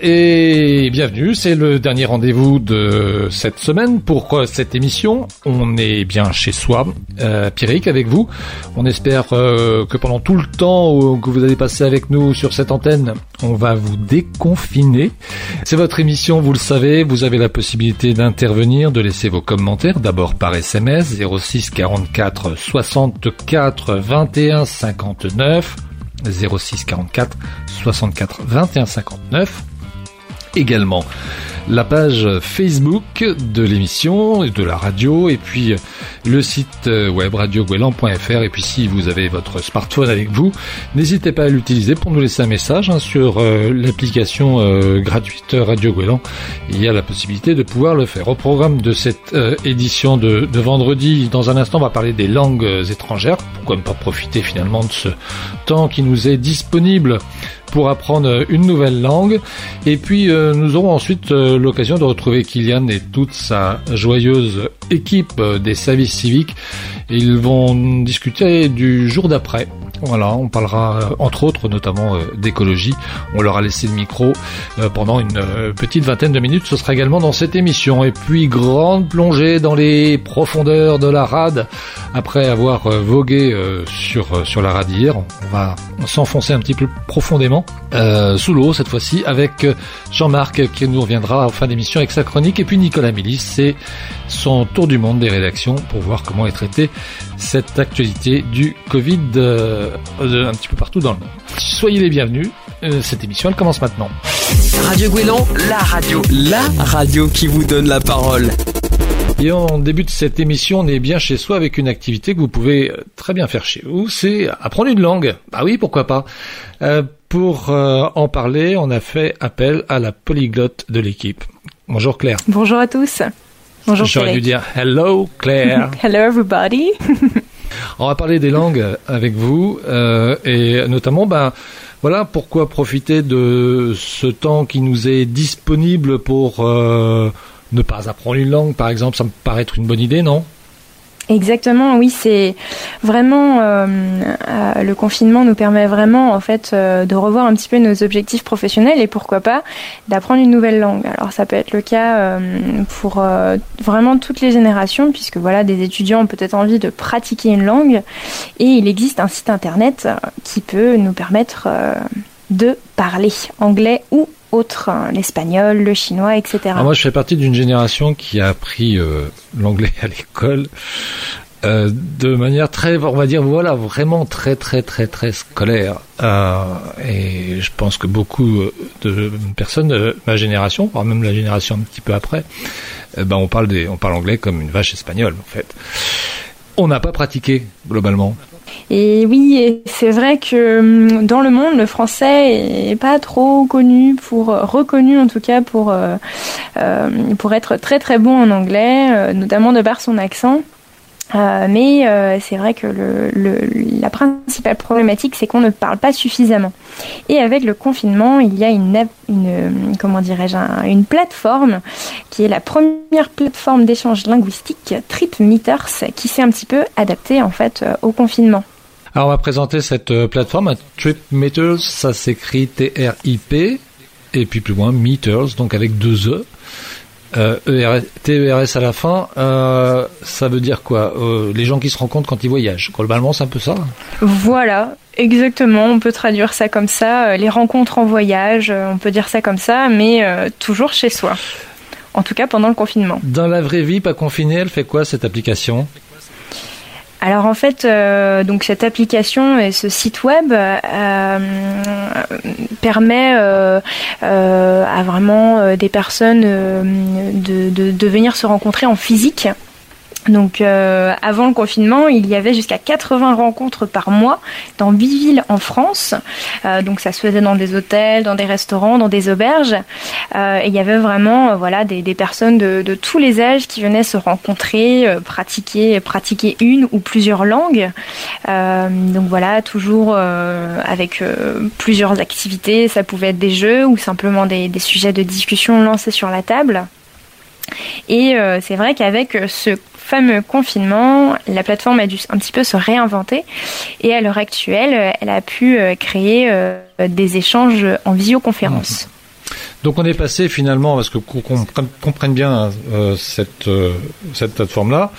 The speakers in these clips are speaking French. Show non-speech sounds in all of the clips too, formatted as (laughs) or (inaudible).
Et bienvenue. C'est le dernier rendez-vous de cette semaine pour cette émission? On est bien chez soi. Euh, Pierrick avec vous. On espère euh, que pendant tout le temps que vous allez passer avec nous sur cette antenne, on va vous déconfiner. C'est votre émission, vous le savez. Vous avez la possibilité d'intervenir, de laisser vos commentaires. D'abord par SMS 06 44 64 21 59. 06 44 64 21 59. Également la page Facebook de l'émission et de la radio et puis le site euh, web radioguelan.fr et puis si vous avez votre smartphone avec vous, n'hésitez pas à l'utiliser pour nous laisser un message hein, sur euh, l'application euh, gratuite Radio Guélan. Il y a la possibilité de pouvoir le faire. Au programme de cette édition de, de, vendredi, dans un instant, on va parler des langues étrangères. Pourquoi ne pas profiter finalement de ce temps qui nous est disponible? Pour apprendre une nouvelle langue. Et puis euh, nous aurons ensuite euh, l'occasion de retrouver Kylian et toute sa joyeuse équipe euh, des services civiques. Ils vont discuter du jour d'après. Voilà, on parlera entre autres notamment d'écologie. On leur a laissé le micro pendant une petite vingtaine de minutes. Ce sera également dans cette émission. Et puis grande plongée dans les profondeurs de la rade. Après avoir vogué sur sur la rade hier, on va s'enfoncer un petit peu profondément euh, sous l'eau cette fois-ci avec Jean-Marc qui nous reviendra en fin d'émission avec sa chronique et puis Nicolas Mélis c'est son tour du monde des rédactions pour voir comment est traitée cette actualité du Covid euh, un petit peu partout dans le monde. Soyez les bienvenus, euh, cette émission elle commence maintenant. Radio Guélan, la radio, la radio qui vous donne la parole. Et on débute cette émission, on est bien chez soi avec une activité que vous pouvez très bien faire chez vous, c'est apprendre une langue. Bah oui, pourquoi pas. Euh, pour euh, en parler, on a fait appel à la polyglotte de l'équipe. Bonjour Claire. Bonjour à tous. Bonjour J'aurais dû dire hello Claire. (laughs) hello everybody. (laughs) on va parler des langues avec vous euh, et notamment ben voilà pourquoi profiter de ce temps qui nous est disponible pour ne pas apprendre une langue, par exemple, ça me paraît être une bonne idée, non? Exactement, oui, c'est vraiment euh, euh, le confinement nous permet vraiment en fait euh, de revoir un petit peu nos objectifs professionnels et pourquoi pas d'apprendre une nouvelle langue. Alors ça peut être le cas pour vraiment toutes les générations puisque voilà des étudiants ont peut-être envie de pratiquer une langue et il existe un site internet qui peut nous permettre de parler anglais ou autres, hein, l'espagnol, le chinois, etc. moi, je fais partie d'une génération qui a appris euh, l'anglais (laughs) à l'école euh, de manière très, on va dire, voilà, vraiment très, très, très, très scolaire. Euh, et je pense que beaucoup de personnes de ma génération, voire même la génération un petit peu après, ben on parle des, on parle anglais comme une vache espagnole, en fait. On n'a pas pratiqué globalement. Et oui, c'est vrai que hum, dans le monde, le français est pas trop connu pour euh, reconnu en tout cas pour euh, euh, pour être très très bon en anglais, notamment de par son accent. Mais c'est vrai que le, la principale problématique, c'est qu'on ne parle pas suffisamment. Et avec le confinement, il y a une, une comment dirais-je, une plateforme qui est la première plateforme d'échange linguistique, TripMeeters, qui s'est un petit peu adaptée en fait au confinement. Alors on va présenter cette euh, plateforme, TripMeters, ça s'écrit T-R-I-P, et puis plus loin Meters, donc avec deux E. Euh, e T-E-R-S à la fin, euh, ça veut dire quoi euh, Les gens qui se rencontrent quand ils voyagent. Globalement, c'est un peu ça Voilà, exactement. On peut traduire ça comme ça. Les rencontres en voyage, on peut dire ça comme ça, mais toujours chez soi. En tout cas, pendant le confinement. Dans la vraie vie, pas confinée, elle fait quoi cette application? Alors en fait, euh, donc cette application et ce site web euh, permet euh, à vraiment des personnes de, venir se rencontrer en physique donc euh, avant le confinement, il y avait jusqu'à 80 rencontres par mois dans 8 villes en France. Euh, donc ça se faisait dans des hôtels, dans des restaurants, dans des auberges. Euh, et il y avait vraiment voilà des, personnes de, tous les âges qui venaient se rencontrer, pratiquer pratiquer une ou plusieurs langues. donc voilà, toujours avec plusieurs activités. Ça pouvait être des jeux ou simplement des, des sujets de discussion lancés sur la table. Et c'est vrai qu'avec ce fameux confinement, la plateforme a dû un petit peu se réinventer et à l'heure actuelle, elle a pu euh, créer euh, des échanges en visioconférence. Donc on est passé finalement, parce que qu'on comprenne bien euh, cette, euh, cette plateforme-là,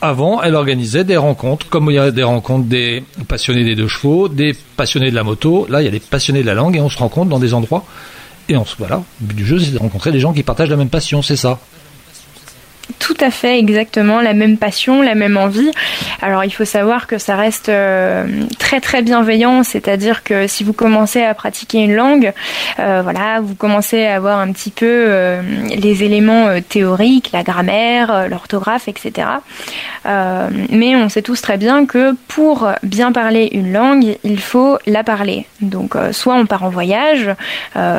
avant, elle organisait des rencontres, comme il y a des rencontres des passionnés des deux chevaux, des passionnés de la moto. Là, il y a des passionnés de la langue et on se rencontre dans des endroits. Et on se voilà. Le but du jeu, c'est de rencontrer des gens qui partagent la même passion, c'est ça? Tout à fait, exactement, la même passion, la même envie. Alors il faut savoir que ça reste euh, très très bienveillant, c'est-à-dire que si vous commencez à pratiquer une langue, euh, voilà, vous commencez à avoir un petit peu euh, les éléments théoriques, la grammaire, l'orthographe, etc. mais on sait tous très bien que pour bien parler une langue, il faut la parler. Donc soit on part en voyage,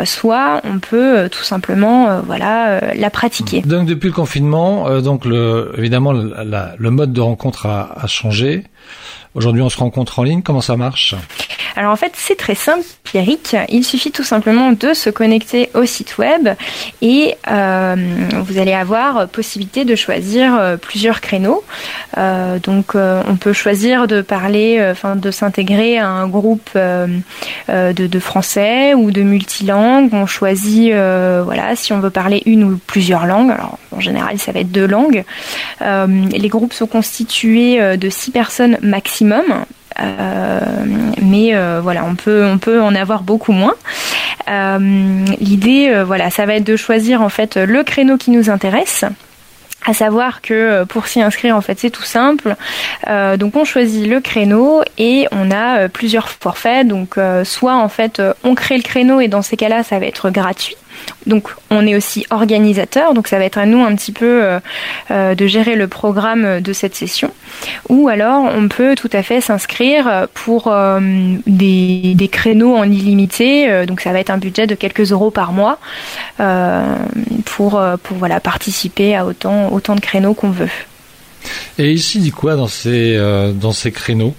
soit on peut tout simplement voilà la pratiquer. Donc depuis le confinement euh, donc le, évidemment, le mode de rencontre a, changé. Aujourd'hui, on se rencontre en ligne. Comment ça marche? Alors en fait, c'est très simple, Pierrick. Il suffit tout simplement de se connecter au site web et euh, vous allez avoir possibilité de choisir euh, plusieurs créneaux. donc on peut choisir de parler, enfin de s'intégrer à un groupe de, de, français ou de multilangues. On choisit, voilà, si on veut parler une ou plusieurs langues. Alors en général, ça va être deux langues. Euh, les groupes sont constitués euh, de six personnes maximum. Euh, mais voilà, on peut on peut en avoir beaucoup moins. L'idée, voilà, ça va être de choisir en fait le créneau qui nous intéresse. À savoir que pour s'y inscrire, en fait, c'est tout simple. donc, on choisit le créneau et on a plusieurs forfaits. Donc, soit en fait, on crée le créneau et dans ces cas-là, ça va être gratuit. Donc on est aussi organisateur, donc ça va être à nous un petit peu euh, euh, de gérer le programme de cette session. Ou alors on peut tout à fait s'inscrire pour euh, des, créneaux en illimité, donc ça va être un budget de quelques euros par mois pour, pour participer à autant, autant de créneaux qu'on veut. Et ici, dit quoi dans ces, dans ces créneaux?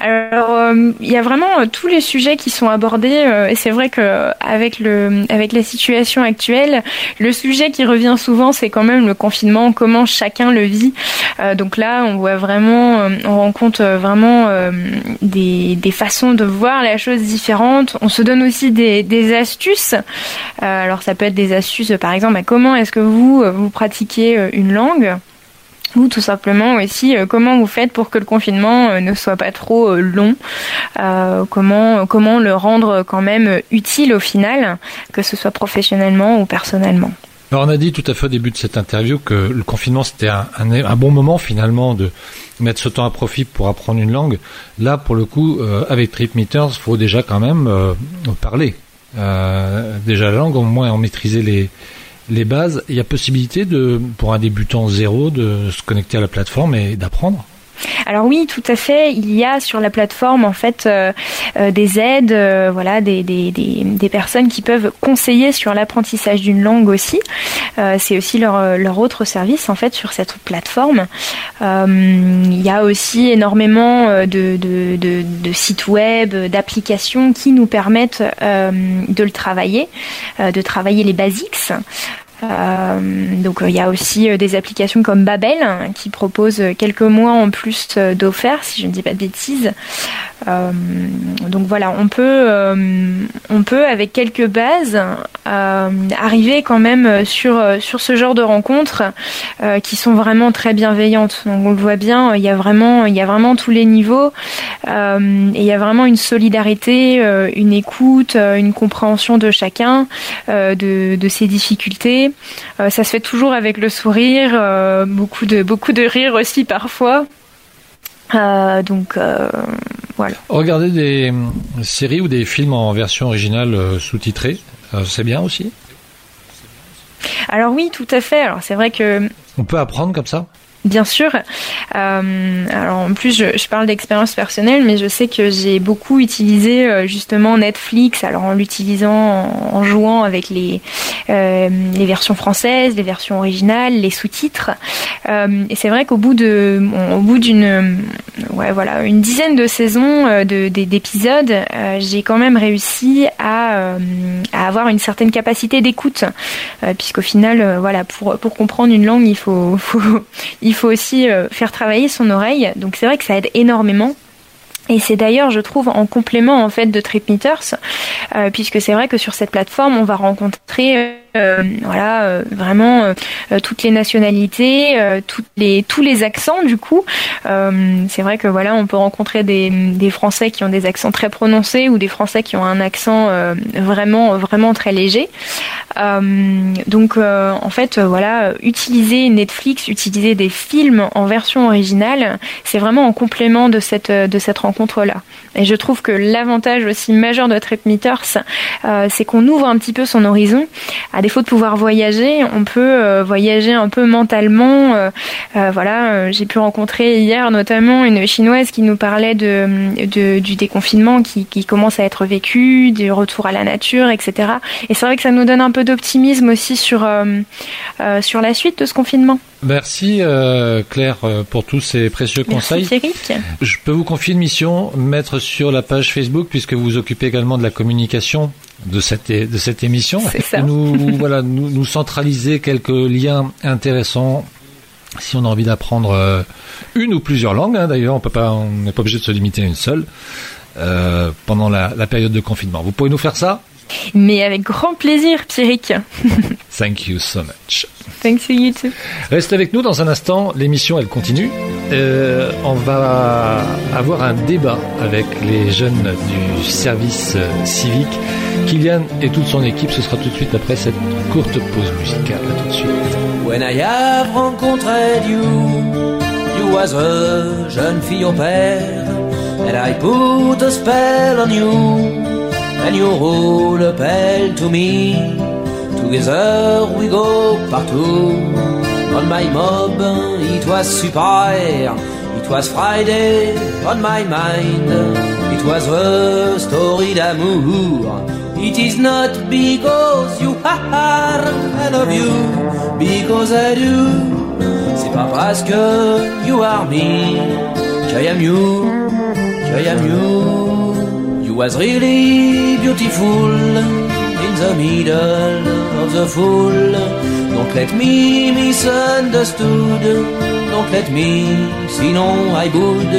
Alors, euh, il y a vraiment euh, tous les sujets qui sont abordés, euh, et c'est vrai que avec le, avec la situation actuelle, le sujet qui revient souvent, c'est quand même le confinement, comment chacun le vit. donc là, on voit vraiment, on rencontre vraiment des, des façons de voir la chose différentes. On se donne aussi des, des astuces. alors, ça peut être des astuces, par exemple, à comment est-ce que vous vous pratiquez une langue? Ou tout simplement aussi euh, comment vous faites pour que le confinement euh, ne soit pas trop euh, long, comment comment le rendre quand même utile au final, que ce soit professionnellement ou personnellement? Alors on a dit tout à fait au début de cette interview que le confinement c'était un, bon moment finalement de mettre ce temps à profit pour apprendre une langue. Là pour le coup avec Trip Meters, il faut déjà quand même parler. déjà la langue, au moins en maîtriser les les bases, il y a possibilité de, pour un débutant zéro de se connecter à la plateforme et d'apprendre alors oui, tout à fait. Il y a sur la plateforme en fait euh, euh, des aides, euh, voilà, des, des, des, personnes qui peuvent conseiller sur l'apprentissage d'une langue aussi. c'est aussi leur, leur autre service en fait sur cette plateforme. il y a aussi énormément de, de, de, sites web, d'applications qui nous permettent de le travailler, de travailler les basics. Euh, donc il y a aussi euh, des applications comme Babel qui proposent quelques mois en plus euh, d'offert, si je ne dis pas de bêtises. donc voilà, on peut, on peut avec quelques bases arriver quand même sur sur ce genre de rencontres qui sont vraiment très bienveillantes. Donc on le voit bien, il y a vraiment il y a vraiment tous les niveaux et il y a vraiment une solidarité, une écoute, une compréhension de chacun de, de ses difficultés euh, ça se fait toujours avec le sourire, euh, beaucoup de beaucoup de rire aussi parfois. Euh, donc voilà. Regarder des séries ou des films en version originale sous-titrée, c'est bien aussi? Alors oui, tout à fait. Alors c'est vrai que. On peut apprendre comme ça? Bien sûr. Euh, alors en plus, je, parle d'expérience personnelle, mais je sais que j'ai beaucoup utilisé euh, justement Netflix, alors en l'utilisant en, jouant avec les euh, les versions françaises, les versions originales, les sous-titres. Et c'est vrai qu'au bout de au bout d'une ouais voilà une dizaine de saisons de d'épisodes, j'ai quand même réussi à, à avoir une certaine capacité d'écoute, puisqu'au final, voilà pour pour comprendre une langue, il faut (laughs) il faut aussi euh, faire travailler son oreille. Donc c'est vrai que ça aide énormément. Et c'est d'ailleurs, je trouve, en complément en fait de TripMeeters, euh, puisque c'est vrai que sur cette plateforme, on va rencontrer euh, voilà, euh, vraiment euh, toutes les nationalités, toutes les, tous les accents du coup. c'est vrai que voilà, on peut rencontrer des, des, Français qui ont des accents très prononcés ou des Français qui ont un accent vraiment vraiment très léger. donc en fait, voilà, utiliser Netflix, utiliser des films en version originale, c'est vraiment en complément de cette de cette rencontre là. Et je trouve que l'avantage aussi majeur de TripMeeters, c'est qu'on ouvre un petit peu son horizon défaut de pouvoir voyager, on peut euh, voyager un peu mentalement. Euh, euh, voilà, j'ai pu rencontrer hier notamment une chinoise qui nous parlait de, du déconfinement qui, commence à être vécu, du retour à la nature, etc. Et c'est vrai que ça nous donne un peu d'optimisme aussi sur sur la suite de ce confinement. Merci Claire pour tous ces précieux conseils. Merci Je peux vous confier une mission, mettre sur la page Facebook puisque vous vous occupez également de la communication de cette de cette émission. Nous voilà nous, nous, centraliser quelques liens intéressants. Si on a envie d'apprendre euh, une ou plusieurs langues, hein, d'ailleurs, on peut pas, on n'est pas obligé de se limiter à une seule euh, pendant la, la période de confinement. Vous pouvez nous faire ça? Mais avec grand plaisir, Pierrick. (laughs) Thank you so much. Thanks to you too. Reste avec nous dans un instant. L'émission, elle continue. Euh, on va avoir un débat avec les jeunes du service civique. Kylian et toute son équipe, ce sera tout de suite après cette courte pause musicale. À tout de suite. When I have rencontré you, you was a jeune fille au père, and I put a spell on you. and you roll a bell to me. Together we go partout. On my mob, it was super. It was Friday on my mind. It was a story d'amour. It is not because you are, I love you, because I do. C'est pas parce que you are me, I am you, I am you was really beautiful in the middle of the fool. Don't let me misunderstood. Don't let me, sinon I would.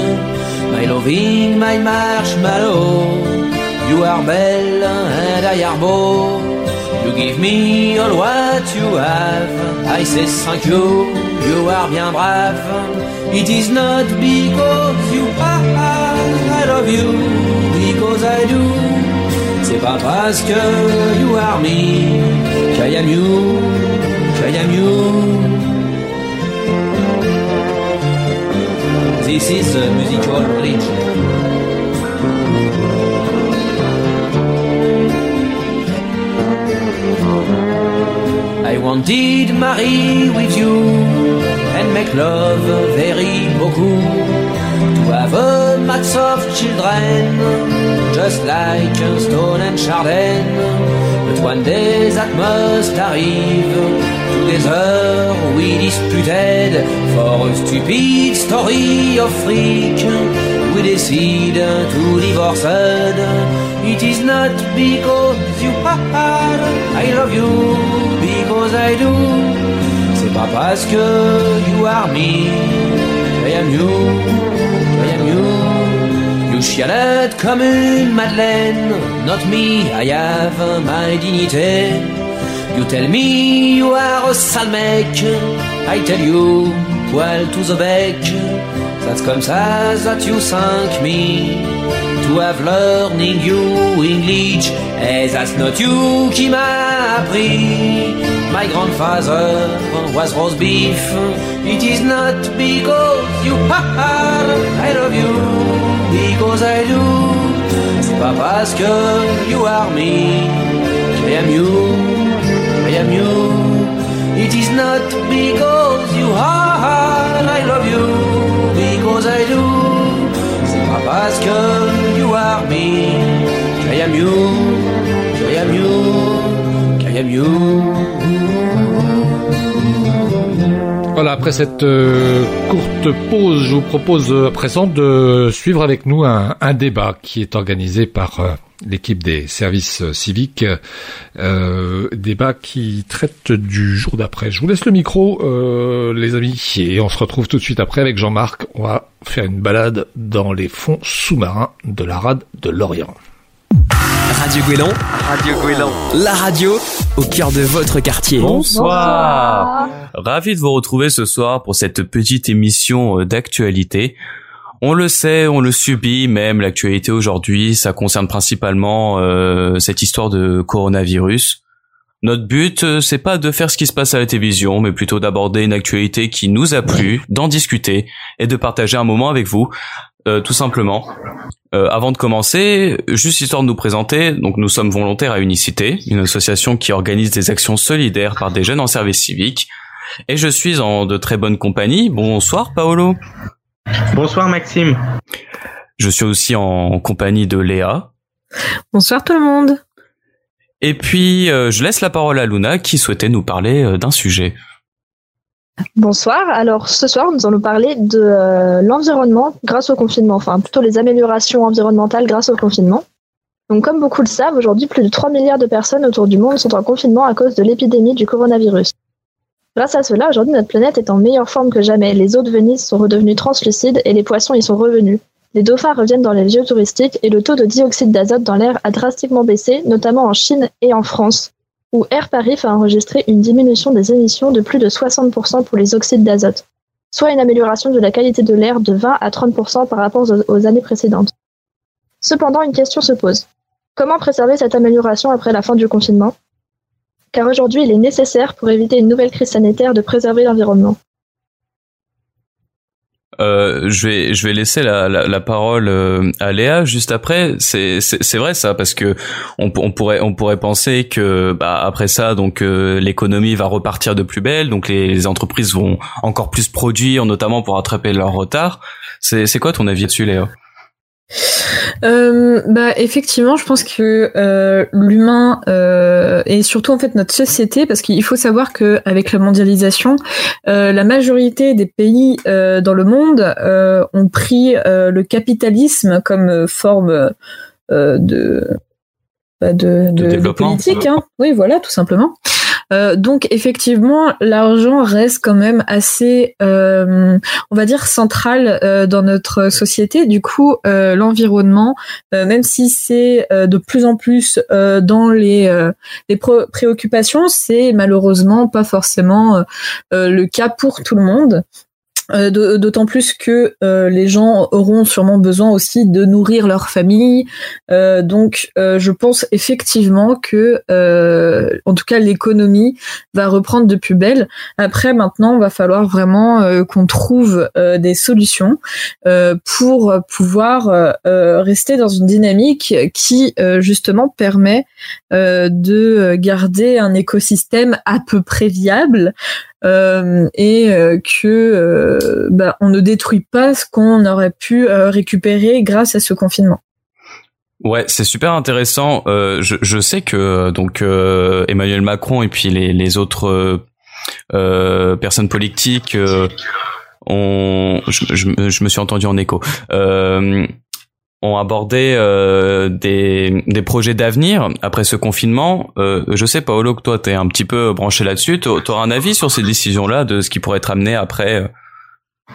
My loving, my marshmallow. You are belle and I are beau. You give me all what you have. I say thank you. You are bien brave. It is not because you are. I love you. because I do. C'est pas parce que you are me I am you, I am you. This is a musical bridge. I wanted marry with you and make love very beaucoup to have a mass of children, just like Stone and Chardin. But one day that must arrive. Together we disputed for a stupid story of freak. We decide to divorce. It is not because you are, I love you, I do. C'est pas parce que you are me, I am you. you. You chialade comme une madeleine, not me, I have my dignité. You tell me you are a sale I tell you, poil to the bec. That's comme ça that you thank me to have learning you English. Et that's not you qui m'a appris. My grandfather was roast beef. It is not because you are, I love you, because I do. C'est pas parce que you are me, I am you, I am you. It is not because you are, I love you, because I do. C'est pas parce que you are me, I am you, I am you, Voilà, après cette euh, courte pause, je vous propose euh, à présent de suivre avec nous un, débat qui est organisé par euh, l'équipe des services civiques. débat qui traite du jour d'après. Je vous laisse le micro, les amis, et on se retrouve tout de suite après avec Jean-Marc. On va faire une balade dans les fonds sous-marins de la rade de l'Orient. Radio Guélan, Radio Guélan, la radio au cœur de votre quartier. Bonsoir. Ravi de vous retrouver ce soir pour cette petite émission euh, d'actualité. On le sait, on le subit, même l'actualité aujourd'hui, ça concerne principalement euh, cette histoire de coronavirus. Notre but, euh, c'est pas de faire ce qui se passe à la télévision, mais plutôt d'aborder une actualité qui nous a plu, d'en discuter et de partager un moment avec vous. Euh, tout simplement. Euh, avant de commencer, juste histoire de nous présenter, donc nous sommes volontaires à Unicité, une association qui organise des actions solidaires par des jeunes en service civique. Et je suis en de très bonne compagnie. Bonsoir Paolo. Bonsoir Maxime. Je suis aussi en compagnie de Léa. Bonsoir tout le monde. Et puis, euh, je laisse la parole à Luna qui souhaitait nous parler d'un sujet. Bonsoir. Alors ce soir, nous allons parler de euh, l'environnement grâce au confinement, enfin plutôt les améliorations environnementales grâce au confinement. Donc comme beaucoup le savent, aujourd'hui plus de 3 milliards de personnes autour du monde sont en confinement à cause de l'épidémie du coronavirus. Grâce à cela, aujourd'hui notre planète est en meilleure forme que jamais. Les eaux de Venise sont redevenues translucides et les poissons y sont revenus. Les dauphins reviennent dans les lieux touristiques et le taux de dioxyde d'azote dans l'air a drastiquement baissé, notamment en Chine et en France où Air Paris a enregistré une diminution des émissions de plus de 60% pour les oxydes d'azote, soit une amélioration de la qualité de l'air de 20 à 30% par rapport aux années précédentes. Cependant, une question se pose. Comment préserver cette amélioration après la fin du confinement? Car aujourd'hui, il est nécessaire, pour éviter une nouvelle crise sanitaire, de préserver l'environnement. Euh, je vais je vais laisser la, la, la parole euh, à Léa juste après. C'est c'est vrai ça parce que on, on, pourrait on pourrait penser que bah, après ça donc euh, l'économie va repartir de plus belle donc les, les, entreprises vont encore plus produire notamment pour rattraper leur retard. C'est c'est quoi ton avis dessus Léa? Euh, bah effectivement, je pense que euh, l'humain euh, et surtout en fait notre société, parce qu'il faut savoir que avec la mondialisation, euh, la majorité des pays euh, dans le monde euh, ont pris le capitalisme comme forme de bah, de, de, de, politique. Hein. Oui, voilà, tout simplement. Euh, donc effectivement, l'argent reste quand même assez, euh, on va dire, central euh, dans notre société. Du coup, l'environnement, même si c'est de plus en plus dans les, les préoccupations, c'est malheureusement pas forcément le cas pour tout le monde. Euh, d'autant plus que euh, les gens auront sûrement besoin aussi de nourrir leur famille. Euh, donc, je pense effectivement que, en tout cas, l'économie va reprendre de plus belle. Après, maintenant, il va falloir vraiment qu'on trouve des solutions pour pouvoir rester dans une dynamique qui, justement, permet de garder un écosystème à peu près viable euh, et euh, que euh, bah, on ne détruit pas ce qu'on aurait pu récupérer grâce à ce confinement. Ouais, c'est super intéressant. je, je, sais que donc Emmanuel Macron et puis les, les autres personnes politiques ont, je, me suis entendu en écho, abordé euh, des, projets d'avenir après ce confinement. Euh, je sais, Paolo, que toi, tu es un petit peu branché là-dessus. Tu auras un avis sur ces décisions-là, de ce qui pourrait être amené après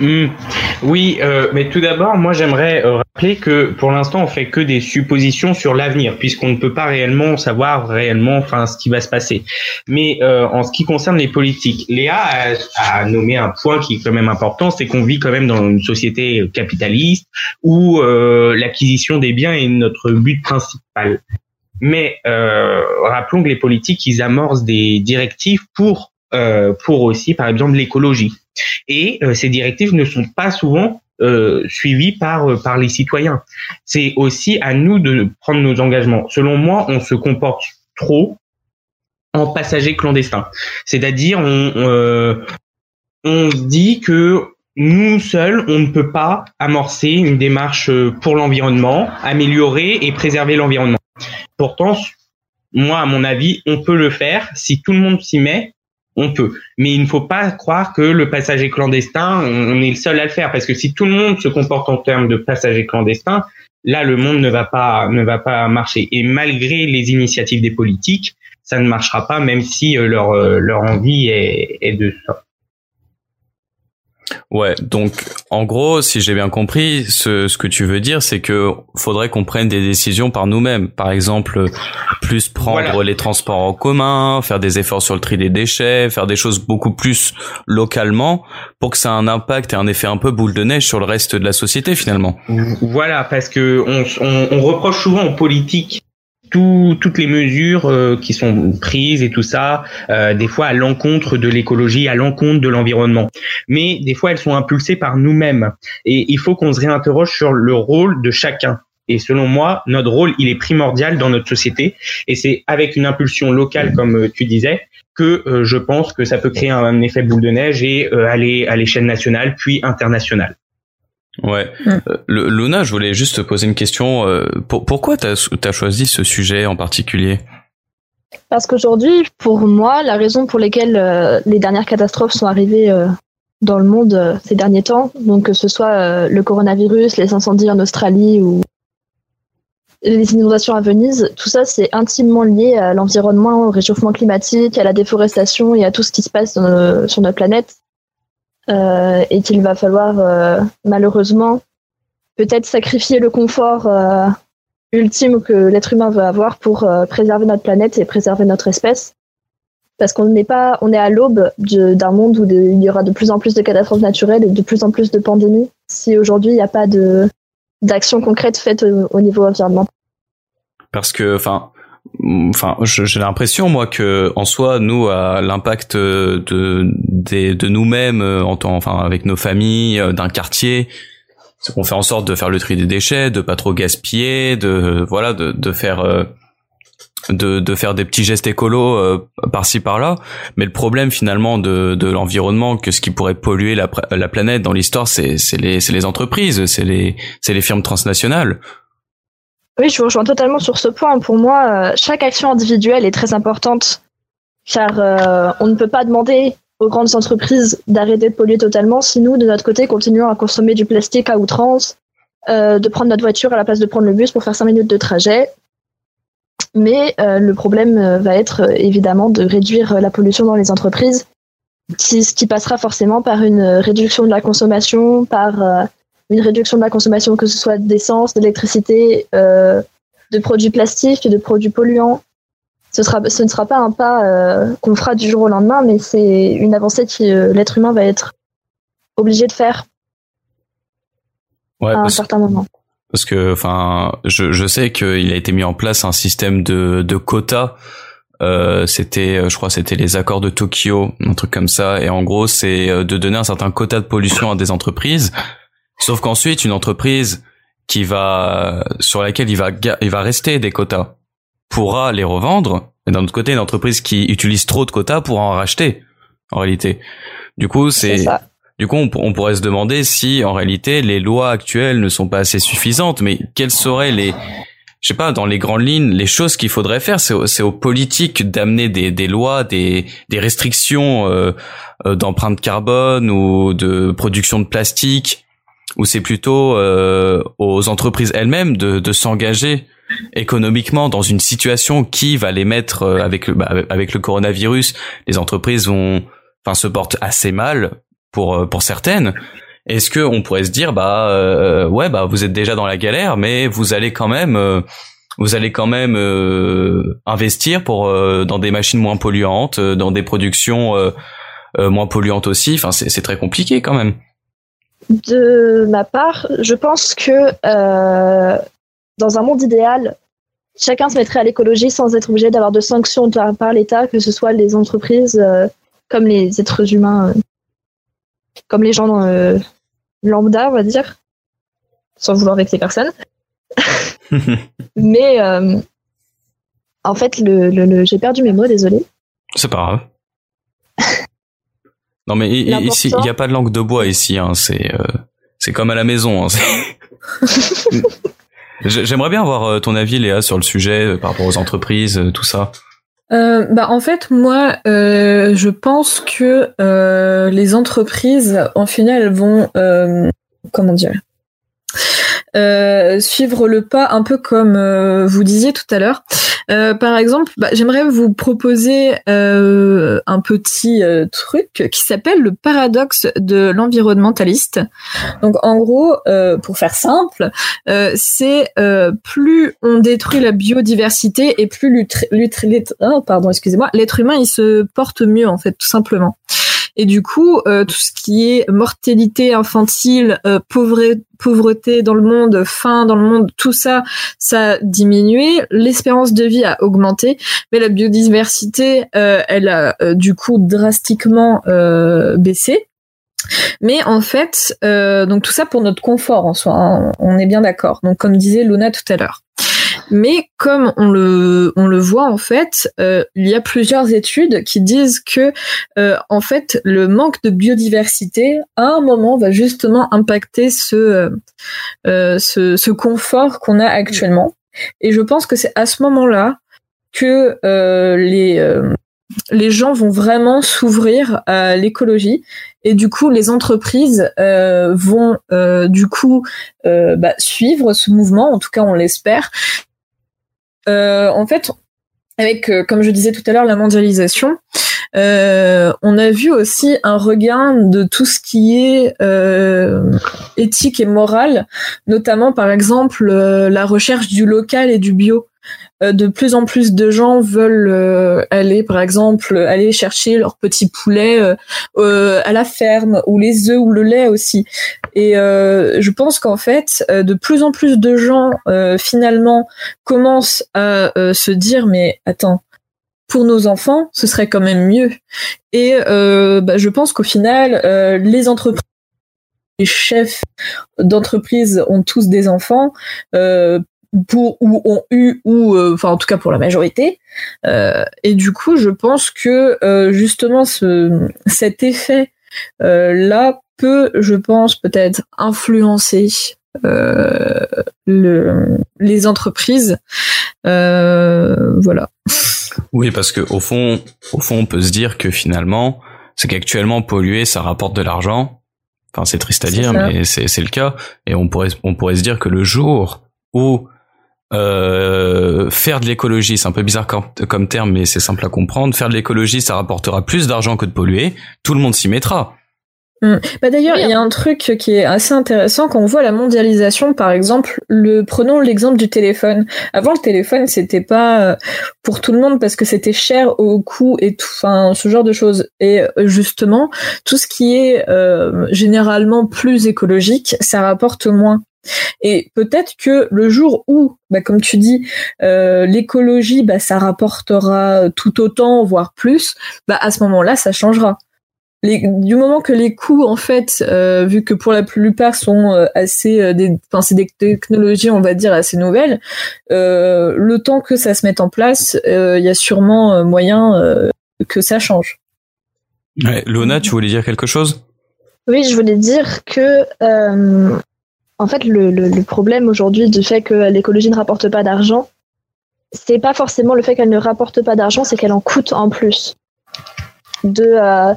euh, Hmm. Oui, euh, mais tout d'abord, moi j'aimerais euh, rappeler que pour l'instant on fait que des suppositions sur l'avenir, puisqu'on ne peut pas réellement savoir réellement, enfin, ce qui va se passer. Mais euh, en ce qui concerne les politiques, Léa a, a, nommé un point qui est quand même important, c'est qu'on vit quand même dans une société capitaliste où l'acquisition des biens est notre but principal. Mais rappelons que les politiques, ils amorcent des directives pour pour aussi, par exemple, l'écologie et euh, ces directives ne sont pas souvent euh, suivies par euh, par les citoyens. C'est aussi à nous de prendre nos engagements. Selon moi, on se comporte trop en passager clandestin. C'est-à-dire, on, on dit que nous seuls, on ne peut pas amorcer une démarche pour l'environnement, améliorer et préserver l'environnement. Pourtant, moi, à mon avis, on peut le faire si tout le monde s'y met on peut. Mais il ne faut pas croire que le passager clandestin, on est le seul à le faire, parce que si tout le monde se comporte en termes de passager clandestin, là, le monde ne va pas, ne va pas marcher. Et malgré les initiatives des politiques, ça ne marchera pas, même si euh, leur, euh, leur envie est, est de ça. Ouais, donc en gros, si j'ai bien compris, ce, ce que tu veux dire, c'est que faudrait qu'on prenne des décisions par nous-mêmes. Par exemple, plus prendre les transports en commun, faire des efforts sur le tri des déchets, faire des choses beaucoup plus localement pour que ça ait un impact et un effet un peu boule de neige sur le reste de la société finalement. Voilà, parce que on, on, on reproche souvent aux politiques toutes les mesures euh, qui sont prises et tout ça, euh, des fois à l'encontre de l'écologie, à l'encontre de l'environnement. Mais des fois, elles sont impulsées par nous-mêmes. Et il faut qu'on se réinterroge sur le rôle de chacun. Et selon moi, notre rôle, il est primordial dans notre société. Et c'est avec une impulsion locale, comme euh, tu disais, que je pense que ça peut créer un, effet boule de neige et aller à l'échelle nationale, puis internationale. Ouais. Mm. Euh, Luna, je voulais juste te poser une question. Euh, pourquoi tu as, choisi ce sujet en particulier? Parce qu'aujourd'hui, pour moi, la raison pour laquelle euh, les dernières catastrophes sont arrivées dans le monde ces derniers temps, donc que ce soit le coronavirus, les incendies en Australie ou les inondations à Venise, tout ça c'est intimement lié à l'environnement, au réchauffement climatique, à la déforestation et à tout ce qui se passe sur notre planète euh, et qu'il va falloir euh, malheureusement peut-être sacrifier le confort euh, ultime que l'être humain veut avoir pour préserver notre planète et préserver notre espèce parce qu'on n'est pas, on est à l'aube d'un monde où il y aura de plus en plus de catastrophes naturelles et de plus en plus de pandémies. Si aujourd'hui il n'y a pas d'action concrète faite au, niveau environnemental. Parce que, enfin, enfin j'ai l'impression moi que en soi nous l'impact de de, nous-mêmes euh, en temps enfin avec nos familles euh, d'un quartier qu'on fait en sorte de faire le tri des déchets de pas trop gaspiller de voilà de, de faire euh, de, de faire des petits gestes écolos par-ci par-là. Mais le problème finalement de, de l'environnement que ce qui pourrait polluer la, la planète dans l'histoire c'est les les entreprises c'est les c'est les firmes transnationales oui, je vous rejoins totalement sur ce point. Pour moi, euh, chaque action individuelle est très importante, car euh, on ne peut pas demander aux grandes entreprises d'arrêter de polluer totalement si nous, de notre côté, continuons à consommer du plastique à outrance, euh, de prendre notre voiture à la place de prendre le bus pour faire 5 minutes de trajet. Mais le problème va être évidemment de réduire la pollution dans les entreprises, ce qui passera forcément par une réduction de la consommation, par une réduction de la consommation, que ce soit d'essence, d'électricité, euh, de produits plastiques, de produits polluants. Ce, sera, ce ne sera pas un pas euh, qu'on fera du jour au lendemain, mais c'est une avancée que euh, l'être humain va être obligé de faire à un certain moment. Parce que, enfin, je, je sais qu'il a été mis en place un système de, de quotas. Euh, c'était, je crois, c'était les accords de Tokyo, un truc comme ça. Et en gros, c'est de donner un certain quota de pollution à des entreprises Sauf qu'ensuite, une entreprise qui va sur laquelle il va il va rester des quotas pourra les revendre. Et d'un autre côté, une entreprise qui utilise trop de quotas pourra en racheter. En réalité, du coup, c'est du coup, on, pourrait se demander si, en réalité, les lois actuelles ne sont pas assez suffisantes. Mais quelles seraient les, je sais pas, dans les grandes lignes, les choses qu'il faudrait faire, c'est aux politiques d'amener des, des lois, des, des restrictions euh, euh d'empreinte carbone ou de production de plastique ou c'est plutôt euh, aux entreprises elles-mêmes de, de s'engager économiquement dans une situation qui va les mettre euh, avec le bah, avec le coronavirus les entreprises vont enfin se portent assez mal pour euh, pour certaines. Est-ce que on pourrait se dire bah euh, ouais bah vous êtes déjà dans la galère mais vous allez quand même vous allez quand même investir pour dans des machines moins polluantes dans des productions moins polluantes aussi. Enfin c'est très compliqué quand même de ma part, je pense que euh, dans un monde idéal, chacun se mettrait à l'écologie sans être obligé d'avoir de sanctions par, l'État, que ce soit les entreprises euh, comme les êtres humains, euh, comme les gens lambda, on va dire, sans vouloir vexer personne. (laughs) Mais en fait, le, j'ai perdu mes mots, désolé. C'est pas grave. Non mais ici, il n'y a pas de langue de bois ici. Hein, c'est euh, c'est comme à la maison. Hein, (laughs) J'aimerais bien avoir euh, ton avis, Léa, sur le sujet euh, par rapport aux entreprises, tout ça. euh, bah en fait moi euh, je pense que euh, les entreprises en final elles vont comment dire euh, suivre le pas un peu comme euh, vous disiez tout à l'heure. Euh, par exemple, bah, j'aimerais vous proposer un petit truc qui s'appelle le paradoxe de l'environnementaliste. Donc en gros, pour faire simple, c'est plus on détruit la biodiversité et plus oh, pardon, excusez-moi, l'être humain il se porte mieux en fait tout simplement. Et du coup, euh, tout ce qui est mortalité infantile, euh, pauvreté, dans le monde, faim dans le monde, tout ça, ça a diminué. L'espérance de vie a augmenté, mais la biodiversité, euh, elle a du coup drastiquement baissé. Mais en fait, donc tout ça pour notre confort en soi, hein, on est bien d'accord. Donc comme disait Luna tout à l'heure. Mais comme on le, on le voit en fait, euh, il y a plusieurs études qui disent que euh, en fait le manque de biodiversité à un moment va justement impacter ce, euh, ce, ce confort qu'on a actuellement. Et je pense que c'est à ce moment-là que les les gens vont vraiment s'ouvrir à l'écologie et du coup les entreprises vont du coup bah, suivre ce mouvement en tout cas on l'espère euh, en fait, avec, euh, comme je disais tout à l'heure, la mondialisation, euh, on a vu aussi un regain de tout ce qui est éthique et moral, notamment par exemple la recherche du local et du bio. Euh, de plus en plus de gens veulent euh, aller, par exemple, aller chercher leurs petits poulets euh, à la ferme, ou les œufs ou le lait aussi. Et je pense qu'en fait, de plus en plus de gens finalement commencent à se dire, mais attends, pour nos enfants, ce serait quand même mieux. Et bah, je pense qu'au final, les entreprises les chefs d'entreprise ont tous des enfants, pour ou ont eu ou euh, enfin en tout cas pour la majorité euh, et du coup je pense que euh, justement ce cet effet là peut je pense peut-être influencer le les entreprises. Voilà. Oui parce que au fond au fond on peut se dire que finalement c'est qu'actuellement polluer ça rapporte de l'argent. Enfin c'est triste à dire mais c'est c'est le cas. Et on pourrait on pourrait se dire que le jour où euh, faire de l'écologie, c'est un peu bizarre comme, terme, mais c'est simple à comprendre. Faire de l'écologie, ça rapportera plus d'argent que de polluer. Tout le monde s'y mettra. Hmm. Bah d'ailleurs, il y a un truc qui est assez intéressant quand on voit la mondialisation, par exemple, le prenons l'exemple du téléphone. Avant, le téléphone, c'était pas euh, pour tout le monde parce que c'était cher au coût et tout, enfin, ce genre de choses. Et euh, justement, tout ce qui est généralement plus écologique, ça rapporte moins. Et peut-être que le jour où, bah, comme tu dis, euh, l'écologie, bah, ça rapportera tout autant, voire plus, bah, à ce moment-là, ça changera. du moment que les coûts, en fait, euh, vu que pour la plupart sont euh, assez, des, enfin, c'est des technologies, on va dire, assez nouvelles, le temps que ça se mette en place, il y a sûrement moyen que ça change. Ouais, Lona, tu voulais dire quelque chose? Oui, je voulais dire que en fait, le, problème aujourd'hui du fait que l'écologie ne rapporte pas d'argent, c'est pas forcément le fait qu'elle ne rapporte pas d'argent, c'est qu'elle en coûte en plus. De euh,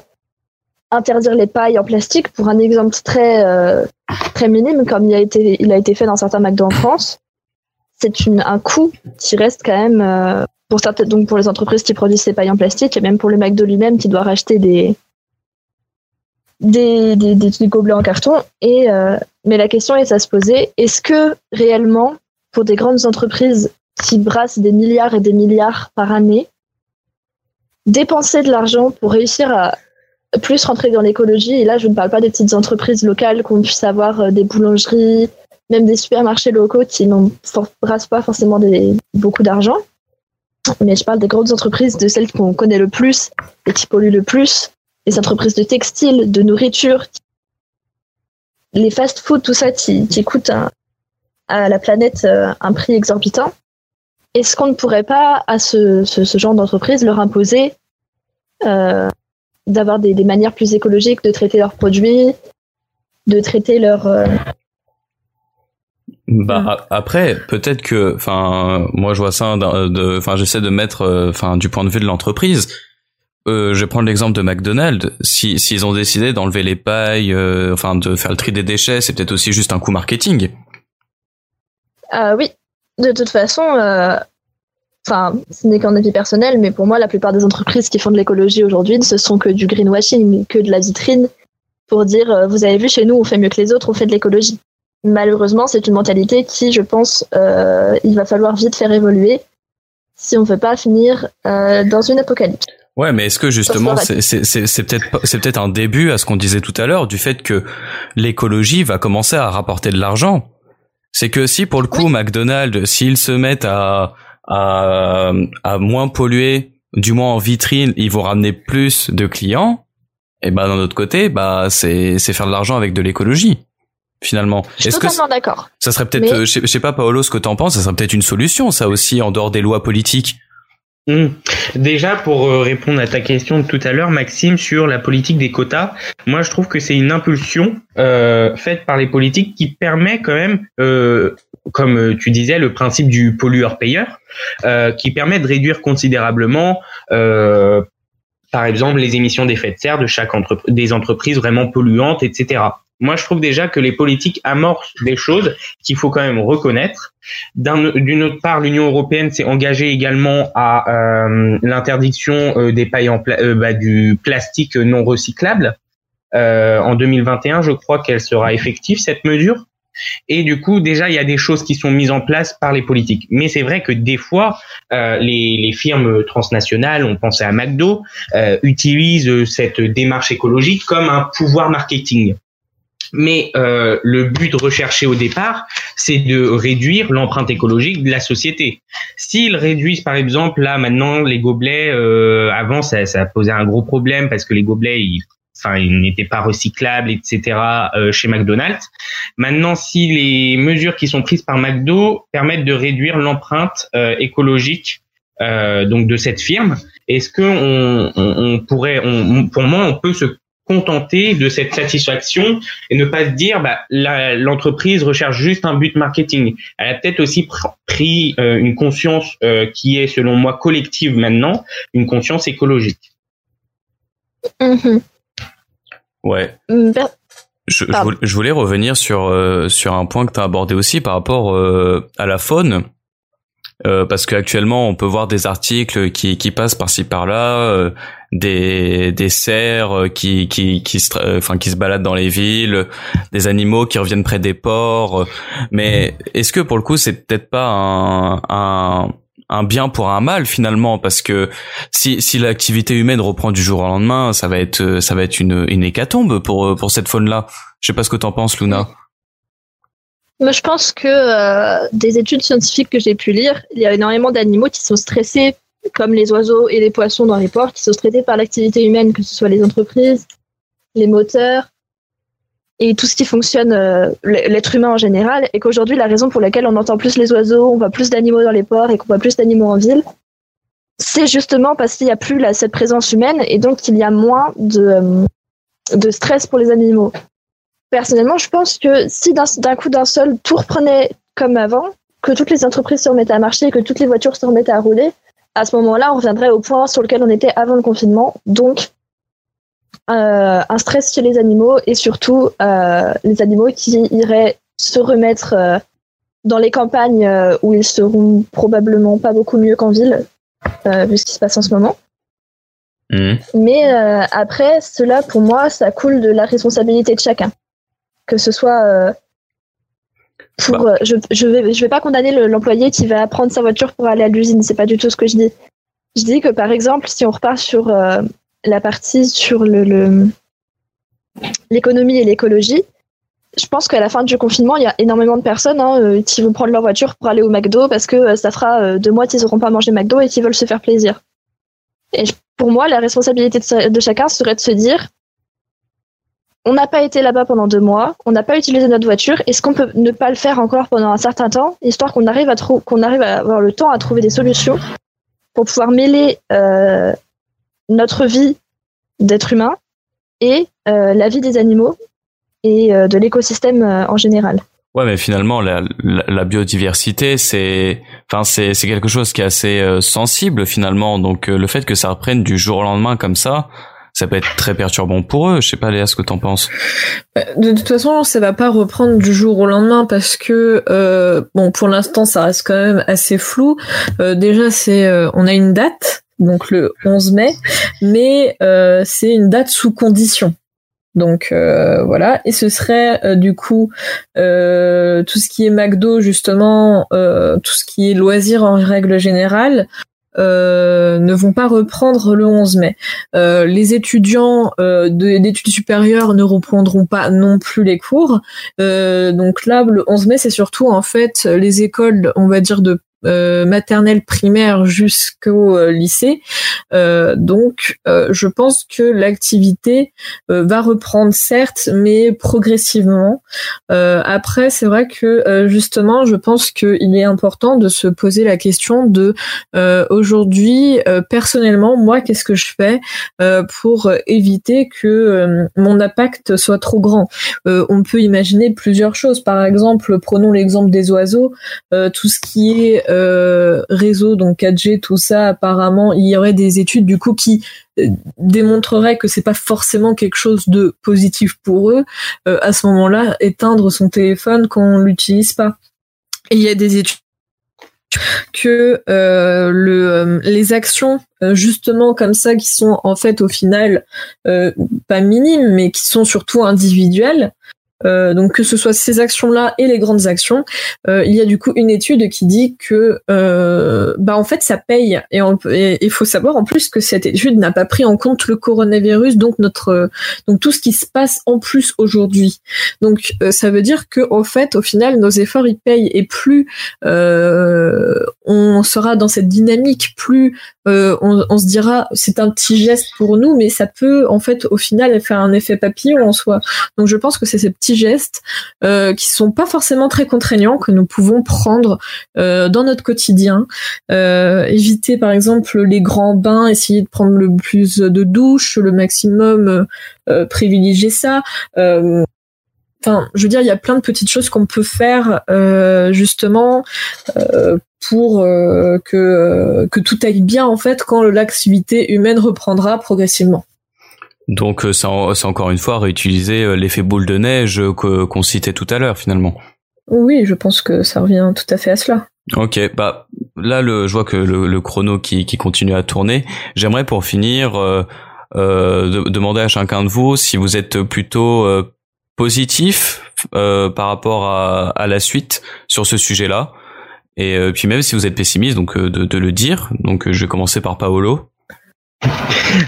interdire les pailles en plastique, pour un exemple très, euh, très minime, comme il a, été, il a été fait dans certains McDo en France, c'est un coût qui reste quand même, euh, pour certaines, donc pour les entreprises qui produisent ces pailles en plastique, et même pour le McDo lui-même qui doit racheter des, des, des, des, gobelets en carton. Et, euh, mais la question est à se poser, est-ce que réellement, pour des grandes entreprises qui brassent des milliards et des milliards par année, dépenser de l'argent pour réussir à plus rentrer dans l'écologie, et là je ne parle pas des petites entreprises locales qu'on puisse avoir euh, des boulangeries, même des supermarchés locaux qui n'en brassent pas forcément des, beaucoup d'argent, mais je parle des grandes entreprises, de celles qu'on connaît le plus et qui polluent le plus, les entreprises de textile, de nourriture, les fast-food, tout ça qui, coûte à la planète euh, un prix exorbitant. Est-ce qu'on ne pourrait pas, à ce, genre d'entreprise, leur imposer euh, d'avoir des, manières plus écologiques de traiter leurs produits, de traiter leurs... Euh, Bah après, peut-être que, enfin, moi je vois ça, enfin, j'essaie de mettre, enfin, du point de vue de l'entreprise. Euh, je vais prendre l'exemple de McDonald's. Si s'ils ont décidé d'enlever les pailles, euh, enfin, de faire le tri des déchets, c'est peut-être aussi juste un coup marketing. Euh, oui, de toute façon, enfin, ce n'est qu'un avis personnel, mais pour moi, la plupart des entreprises qui font de l'écologie aujourd'hui, ce sont que du greenwashing, que de la vitrine pour dire, vous avez vu, chez nous, on fait mieux que les autres, on fait de l'écologie malheureusement, c'est une mentalité qui, je pense, il va falloir vite faire évoluer si on ne veut pas finir dans une apocalypse. Ouais, mais est-ce que justement c'est peut-être c'est peut-être un début à ce qu'on disait tout à l'heure du fait que l'écologie va commencer à rapporter de l'argent. C'est que si pour le coup McDonald's s'ils se mettent à, à à moins polluer, du moins en vitrine, ils vont ramener plus de clients. Et ben d'un autre côté, bah c'est c'est faire de l'argent avec de l'écologie finalement. Je suis totalement d'accord. Ça serait peut-être, euh, je, sais, pas, Paolo, ce que t'en penses, ça serait peut-être une solution, ça aussi, en dehors des lois politiques. Hmm. Déjà, pour euh, répondre à ta question de tout à l'heure, Maxime, sur la politique des quotas, moi je trouve que c'est une impulsion euh, faite par les politiques qui permet quand même, euh, comme tu disais, le principe du pollueur-payeur, qui permet de réduire considérablement, par exemple, les émissions d'effets de serre de chaque des entreprises vraiment polluantes, etc. Moi, je trouve déjà que les politiques amorcent des choses qu'il faut quand même reconnaître. D'une autre part, l'Union européenne s'est engagée également à euh, l'interdiction euh, des pailles en euh, bah, du plastique non recyclable. en 2021, je crois qu'elle sera effective cette mesure. Et du coup, déjà, il y a des choses qui sont mises en place par les politiques. Mais c'est vrai que des fois, les, les, firmes transnationales, on pensait à McDo, utilisent cette démarche écologique comme un pouvoir marketing. Mais euh, le but recherché au départ, c'est de réduire l'empreinte écologique de la société. S'ils réduisent, par exemple, là maintenant les gobelets, euh, avant ça, ça posait un gros problème parce que les gobelets, ils, enfin, ils n'étaient pas recyclables, etc. Euh, chez McDonald's. Maintenant, si les mesures qui sont prises par McDo permettent de réduire l'empreinte euh, écologique euh, donc de cette firme, est-ce que on, on, pourrait, on, pour moi, on peut se contenter de cette satisfaction et ne pas se dire bah, l'entreprise recherche juste un but marketing. Elle a peut-être aussi pris euh, une conscience euh, qui est selon moi collective maintenant, une conscience écologique. Mm-hmm. Ouais. Je, je, voulais revenir sur euh, sur un point que tu as abordé aussi par rapport à la faune. Euh, parce qu'actuellement on peut voir des articles qui, qui passent par-ci par-là, des des cerfs euh, qui qui qui se euh, enfin qui se baladent dans les villes, des animaux qui reviennent près des ports. Euh, mais est-ce que pour le coup c'est peut-être pas un, un un bien pour un mal finalement? Parce que si si l'activité humaine reprend du jour au lendemain, ça va être ça va être une une hécatombe pour pour cette faune là. Je sais pas ce que t'en penses Luna. Moi, je pense que des études scientifiques que j'ai pu lire, il y a énormément d'animaux qui sont stressés comme les oiseaux et les poissons dans les ports, qui sont traités par l'activité humaine, que ce soit les entreprises, les moteurs et tout ce qui fonctionne, euh, l'être humain en général, et qu'aujourd'hui, la raison pour laquelle on entend plus les oiseaux, on voit plus d'animaux dans les ports et qu'on voit plus d'animaux en ville, c'est justement parce qu'il n'y a plus cette présence humaine et donc il y a moins de, euh, de stress pour les animaux. Personnellement, je pense que si d'un coup d'un seul tout reprenait comme avant, que toutes les entreprises se remettaient à marcher, que toutes les voitures se remettaient à rouler, à ce moment-là, on reviendrait au point sur lequel on était avant le confinement. Donc, euh, un stress chez les animaux et surtout euh, les animaux qui iraient se remettre euh, dans les campagnes où ils seront probablement pas beaucoup mieux qu'en ville, vu ce qui se passe en ce moment. Mmh. Mais après, cela, pour moi, ça coule de la responsabilité de chacun. Que ce soit pour, bah. euh, je, je vais, je vais pas condamner l'employé qui va prendre sa voiture pour aller à l'usine. C'est pas du tout ce que je dis. Je dis que par exemple, si on repart sur euh, la partie sur le l'économie et l'écologie, je pense qu'à la fin du confinement, il y a énormément de personnes hein, euh, qui vont prendre leur voiture pour aller au McDo parce que ça fera deux mois qu'ils n'auront pas mangé McDo et qu'ils veulent se faire plaisir. Et pour moi, la responsabilité de chacun serait de se dire on n'a pas été là-bas pendant deux mois, on n'a pas utilisé notre voiture. Est-ce qu'on peut ne pas le faire encore pendant un certain temps, histoire qu'on arrive à qu'on arrive à avoir le temps à trouver des solutions pour pouvoir mêler euh, notre vie d'être humain et euh, la vie des animaux et euh, de l'écosystème en général? Ouais, mais finalement, la, biodiversité, c'est, enfin, c'est, quelque chose qui est assez sensible finalement. Donc, le fait que ça reprenne du jour au lendemain comme ça, ça peut être très perturbant pour eux. Je sais pas, Léa, ce que t'en penses. Bah, de toute façon, ça va pas reprendre du jour au lendemain parce que, euh, bon, pour l'instant, ça reste quand même assez flou. déjà, c'est, on a une date, donc le 11 mai, mais c'est une date sous condition. Donc euh, voilà, et ce serait euh, du coup euh, tout ce qui est McDo justement, tout ce qui est loisirs en règle générale. Ne vont pas reprendre le 11 mai. les étudiants d'études supérieures ne reprendront pas non plus les cours. donc là, le 11 mai, c'est surtout en fait les écoles, on va dire de euh, maternelle primaire jusqu'au euh, lycée. Euh, donc, je pense que l'activité va reprendre certes, mais progressivement. après, c'est vrai que justement, je pense qu'il est important de se poser la question de aujourd'hui, personnellement, moi, qu'est-ce que je fais pour éviter que mon impact soit trop grand. on peut imaginer plusieurs choses. Par exemple, prenons l'exemple des oiseaux, tout ce qui est euh, réseau, donc 4G, tout ça, apparemment, il y aurait des études du coup qui euh, démontreraient que c'est pas forcément quelque chose de positif pour eux. Euh, à ce moment-là, éteindre son téléphone quand on l'utilise pas. Il y a des études que le, les actions justement comme ça qui sont en fait au final pas minimes mais qui sont surtout individuelles euh, donc que ce soit ces actions-là et les grandes actions, euh, il y a du coup une étude qui dit que euh, bah en fait ça paye et il faut savoir en plus que cette étude n'a pas pris en compte le coronavirus donc notre donc tout ce qui se passe en plus aujourd'hui. Donc ça veut dire que au fait au final nos efforts ils payent et plus on sera dans cette dynamique, plus on, on, se dira c'est un petit geste pour nous mais ça peut en fait au final faire un effet papillon en soi. Donc je pense que c'est ces petits gestes euh, qui sont pas forcément très contraignants que nous pouvons prendre euh, dans notre quotidien. Euh, éviter par exemple les grands bains, essayer de prendre le plus de douches, le maximum, privilégier ça. Enfin, je veux dire, il y a plein de petites choses qu'on peut faire justement pour que que tout aille bien en fait quand l'activité humaine reprendra progressivement. Donc euh, c'est encore une fois réutiliser euh, l'effet boule de neige qu'on citait tout à l'heure finalement. Oui, je pense que ça revient tout à fait à cela. Ok, bah là le, je vois que le, chrono qui, qui, continue à tourner. J'aimerais pour finir euh, euh, demander à chacun de vous si vous êtes plutôt euh, positif euh, par rapport à, à, la suite sur ce sujet-là, et puis même si vous êtes pessimiste, donc de, de, le dire. Donc je vais commencer par Paolo.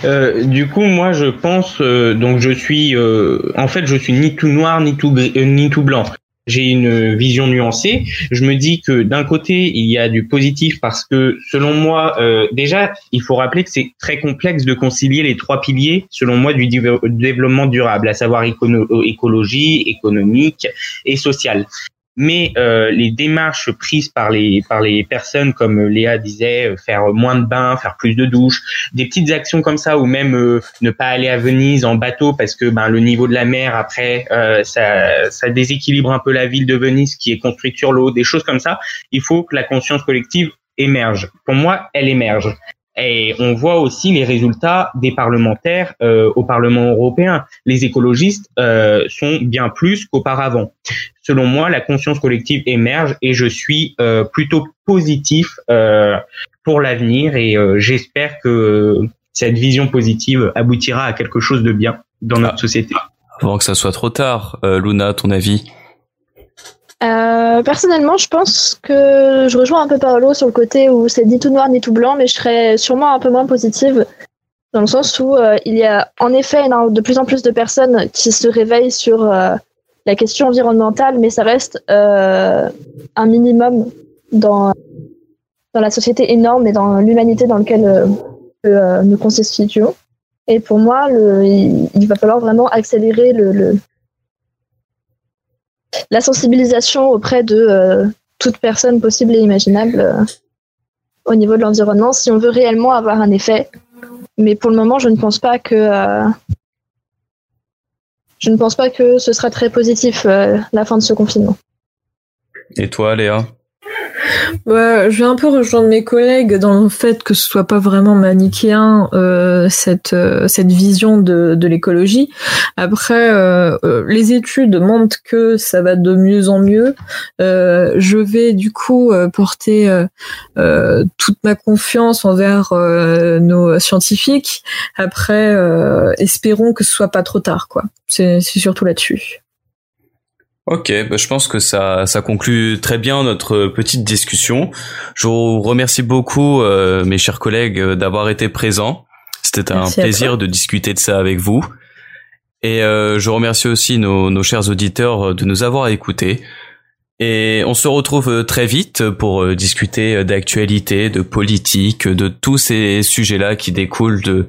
Euh, du coup, moi, je pense, euh, donc je suis, euh, en fait, je suis ni tout noir ni tout ni tout blanc. J'ai une vision nuancée. Je me dis que d'un côté, il y a du positif parce que, selon moi, déjà, il faut rappeler que c'est très complexe de concilier les trois piliers, selon moi, du développement durable, à savoir écologie, économique et social mais euh, les démarches prises par les par les personnes comme Léa disait euh, faire moins de bains faire plus de douches des petites actions comme ça ou même euh, ne pas aller à Venise en bateau parce que ben le niveau de la mer après ça ça déséquilibre un peu la ville de Venise qui est construite sur l'eau des choses comme ça il faut que la conscience collective émerge. Pour moi elle émerge et on voit aussi les résultats des parlementaires euh, au Parlement européen. Les écologistes euh, sont bien plus qu'auparavant. Selon moi, la conscience collective émerge et je suis euh, plutôt positif pour l'avenir et j'espère que cette vision positive aboutira à quelque chose de bien dans notre société. Avant que ça soit trop tard, Luna, ton avis? Euh, personnellement, je pense que je rejoins un peu Paolo sur le côté où c'est ni tout noir ni tout blanc, mais je serais sûrement un peu moins positive dans le sens où euh, il y a en effet de plus en plus de personnes qui se réveillent sur euh, la question environnementale, mais ça reste un minimum dans, dans la société énorme et dans l'humanité dans laquelle nous constituons. Et pour moi, le, il, va falloir vraiment accélérer le, la sensibilisation auprès de euh, toute personne possible et imaginable euh, au niveau de l'environnement si on veut réellement avoir un effet. Mais pour le moment, je ne pense pas que euh, je ne pense pas que ce sera très positif la fin de ce confinement. Et toi, Léa? Je vais un peu rejoindre mes collègues dans le fait que ce soit pas vraiment manichéen euh, cette euh, cette vision de, de l'écologie. Après, euh, euh, les études montrent que ça va de mieux en mieux. Euh, je vais du coup porter toute ma confiance envers nos scientifiques. Après, espérons que ce soit pas trop tard, quoi. C'est surtout là-dessus. Ok, bah je pense que ça, ça conclut très bien notre petite discussion. Je vous remercie beaucoup, euh, mes chers collègues, d'avoir été présents. C'était un plaisir de discuter de ça avec vous. Et euh, je remercie aussi nos, nos chers auditeurs de nous avoir écoutés. Et on se retrouve très vite pour discuter d'actualité, de politique, de tous ces sujets-là qui découlent de,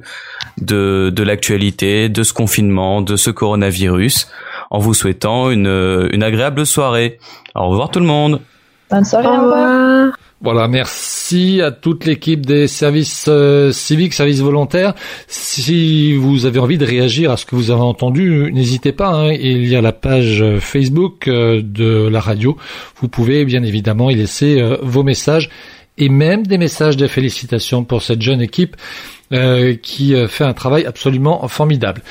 de, de l'actualité, de ce confinement, de ce coronavirus en vous souhaitant une, une agréable soirée. Au revoir tout le monde. Bonne soirée. Au revoir. Voilà, merci à toute l'équipe des services euh, civiques, services volontaires. Si vous avez envie de réagir à ce que vous avez entendu, n'hésitez pas. Hein, il y a la page Facebook euh, de la radio. Vous pouvez bien évidemment y laisser euh, vos messages et même des messages de félicitations pour cette jeune équipe euh, qui euh, fait un travail absolument formidable.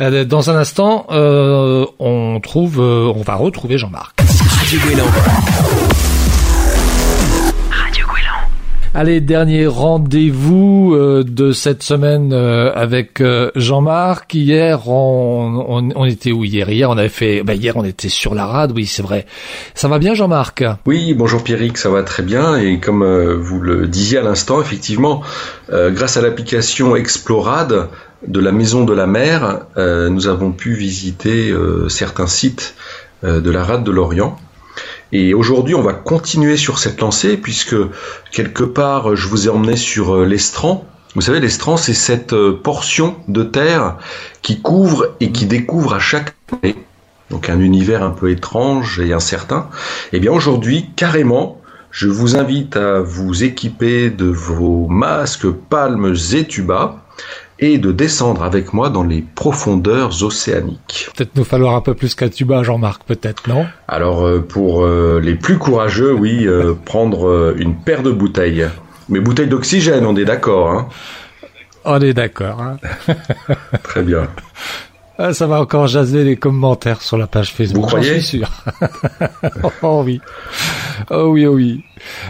Euh, dans un instant, on trouve, on va retrouver Jean-Marc. Allez, dernier rendez-vous euh, de cette semaine euh, avec euh, Jean-Marc. Hier, on, était où hier? Hier, on avait fait. Bah, hier, on était sur la rade. Oui, c'est vrai. Ça va bien, Jean-Marc? Oui, bonjour Pierrick, ça va très bien. Et comme vous le disiez à l'instant, effectivement, grâce à l'application Explorade de la Maison de la Mer, nous avons pu visiter certains sites de la rade de l'Orient. Et aujourd'hui, on va continuer sur cette lancée puisque quelque part, je vous ai emmené sur euh, l'estran. Vous savez, l'estran, c'est cette euh, portion de terre qui couvre et qui découvre à chaque année, donc un univers un peu étrange et incertain. Et eh bien aujourd'hui, carrément, je vous invite à vous équiper de vos masques, palmes et tubas et de descendre avec moi dans les profondeurs océaniques. Peut-être nous falloir un peu plus qu'un tuba, Jean-Marc, peut-être, non? Alors, euh, pour euh, les plus courageux, oui, euh, prendre une paire de bouteilles. Mais bouteilles d'oxygène, on est d'accord, hein? On est d'accord, hein Très bien. (laughs) Ah, ça va encore jaser les commentaires sur la page Facebook. Vous croyez suis sûr. (laughs) oh oui. Oh oui, oh oui.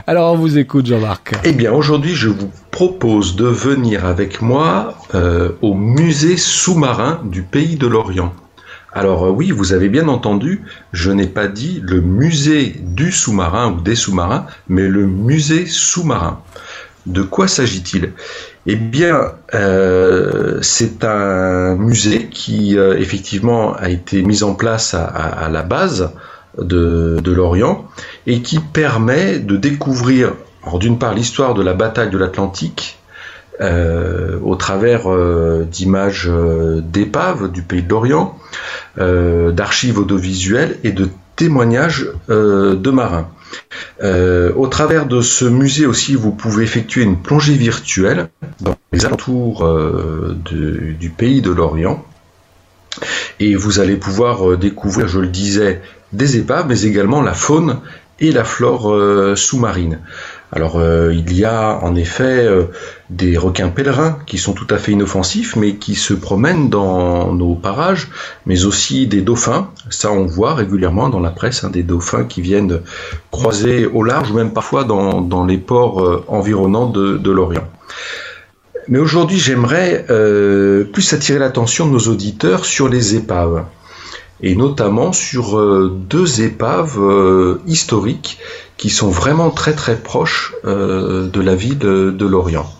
Alors on vous écoute Jean-Marc. Eh bien aujourd'hui je vous propose de venir avec moi euh, au musée sous-marin du pays de l'Orient. Alors euh, oui, vous avez bien entendu, je n'ai pas dit le musée du sous-marin ou des sous-marins, mais le musée sous-marin. De quoi s'agit-il? Eh bien, euh, c'est un musée qui euh, effectivement a été mis en place à, la base de, l'Orient et qui permet de découvrir, d'une part, l'histoire de la bataille de l'Atlantique euh, au travers d'images d'épaves du pays de l'Orient, d'archives audiovisuelles et de témoignages de marins. Euh, au travers de ce musée aussi, vous pouvez effectuer une plongée virtuelle dans les alentours euh, du pays de l'Orient. Et vous allez pouvoir euh, découvrir, je le disais, des épaves, mais également la faune et la flore sous-marine. Alors euh, il y a en effet euh, des requins pèlerins qui sont tout à fait inoffensifs mais qui se promènent dans nos parages, mais aussi des dauphins. Ça on voit régulièrement dans la presse, hein, des dauphins qui viennent croiser au large ou même parfois dans, les ports euh, environnants de, l'Orient. Mais aujourd'hui j'aimerais plus attirer l'attention de nos auditeurs sur les épaves et notamment sur deux épaves historiques qui sont vraiment très très proches euh, de la vie de, l'Orient.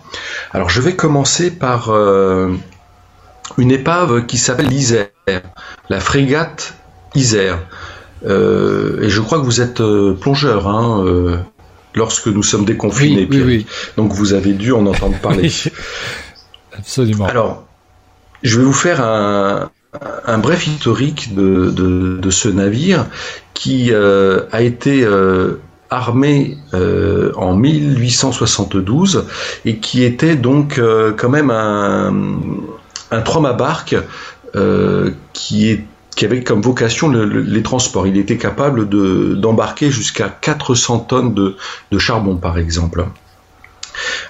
Alors je vais commencer par euh, une épave qui s'appelle l'Isère, la frégate Isère. Euh, et je crois que vous êtes plongeur hein, lorsque nous sommes déconfinés. Oui, oui, Donc vous avez dû en entendre parler. (laughs) Absolument. Alors, je vais vous faire un, bref historique de, ce navire qui a été armé euh, en 1872 et qui était donc euh, quand même un, un barque euh, qui, avait comme vocation les transports. Il était capable d'embarquer jusqu'à 400 tonnes de charbon, par exemple.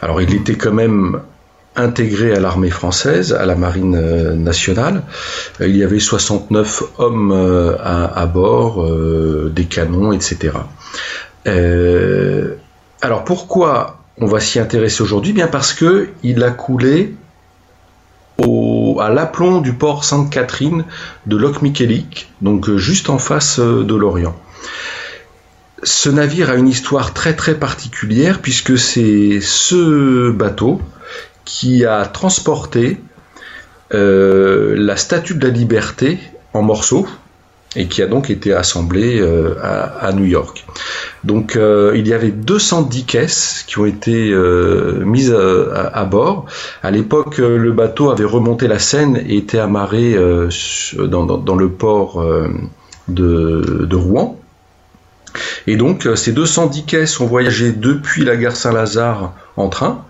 Alors il était quand même intégré à l'armée française, à la marine euh, nationale. Il y avait 69 hommes euh, à, bord, euh, des canons, etc. alors pourquoi on va s'y intéresser aujourd'hui? Bien parce que il a coulé à l'aplomb du port Sainte-Catherine de Loch-Michelic, donc juste en face de l'Orient. Ce navire a une histoire très très particulière puisque c'est ce bateau qui a transporté euh, la statue de la liberté en morceaux et qui a donc été assemblée euh, à, New York. Donc euh, il y avait 210 caisses qui ont été mises à, bord. À l'époque, le bateau avait remonté la Seine et était amarré dans, le port de, de, Rouen. Et donc ces 210 caisses ont voyagé depuis la gare Saint-Lazare en train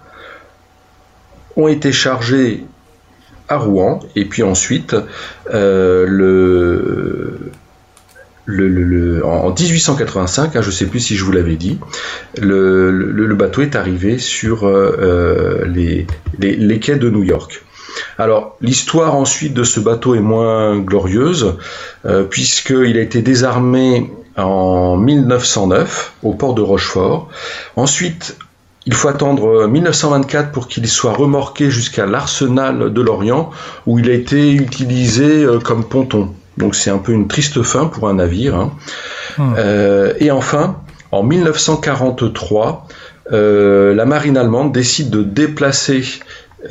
ont été chargés à Rouen et puis ensuite euh, en 1885, hein, je ne sais plus si je vous l'avais dit, le, bateau est arrivé sur euh, euh, les, les, quais de New York. Alors l'histoire ensuite de ce bateau est moins glorieuse puisqu'il a été désarmé en 1909 au port de Rochefort. Ensuite, il faut attendre 1924 euh, pour qu'il soit remorqué jusqu'à l'arsenal de l'Orient, où il a été utilisé euh, comme ponton. Donc c'est un peu une triste fin pour un navire. Hein. Hmm. Euh, et enfin, en 1943, la marine allemande décide de déplacer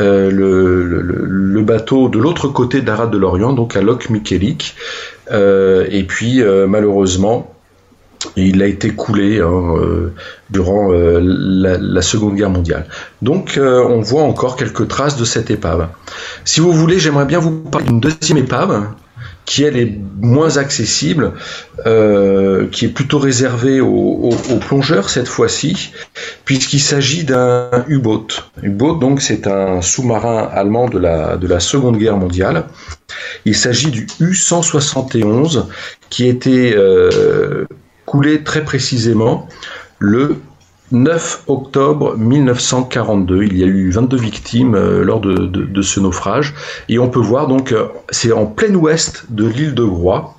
le, bateau de l'autre côté rade de l'Orient, donc à Loch Michelic. et puis malheureusement, il a été coulé hein, euh, durant euh, la, Seconde Guerre mondiale. Donc euh, on voit encore quelques traces de cette épave. Si vous voulez, j'aimerais bien vous parler d'une deuxième épave qui elle est moins accessible, qui est plutôt réservée aux, plongeurs cette fois-ci, puisqu'il s'agit d'un U-boat. U-boat donc c'est un sous-marin allemand de la, de la Seconde Guerre mondiale. Il s'agit du U-171 qui était coulé très précisément le 9 octobre 1942. Il y a eu 22 victimes euh, lors de, ce naufrage. Et on peut voir donc, euh, c'est en plein ouest de l'île de Groix.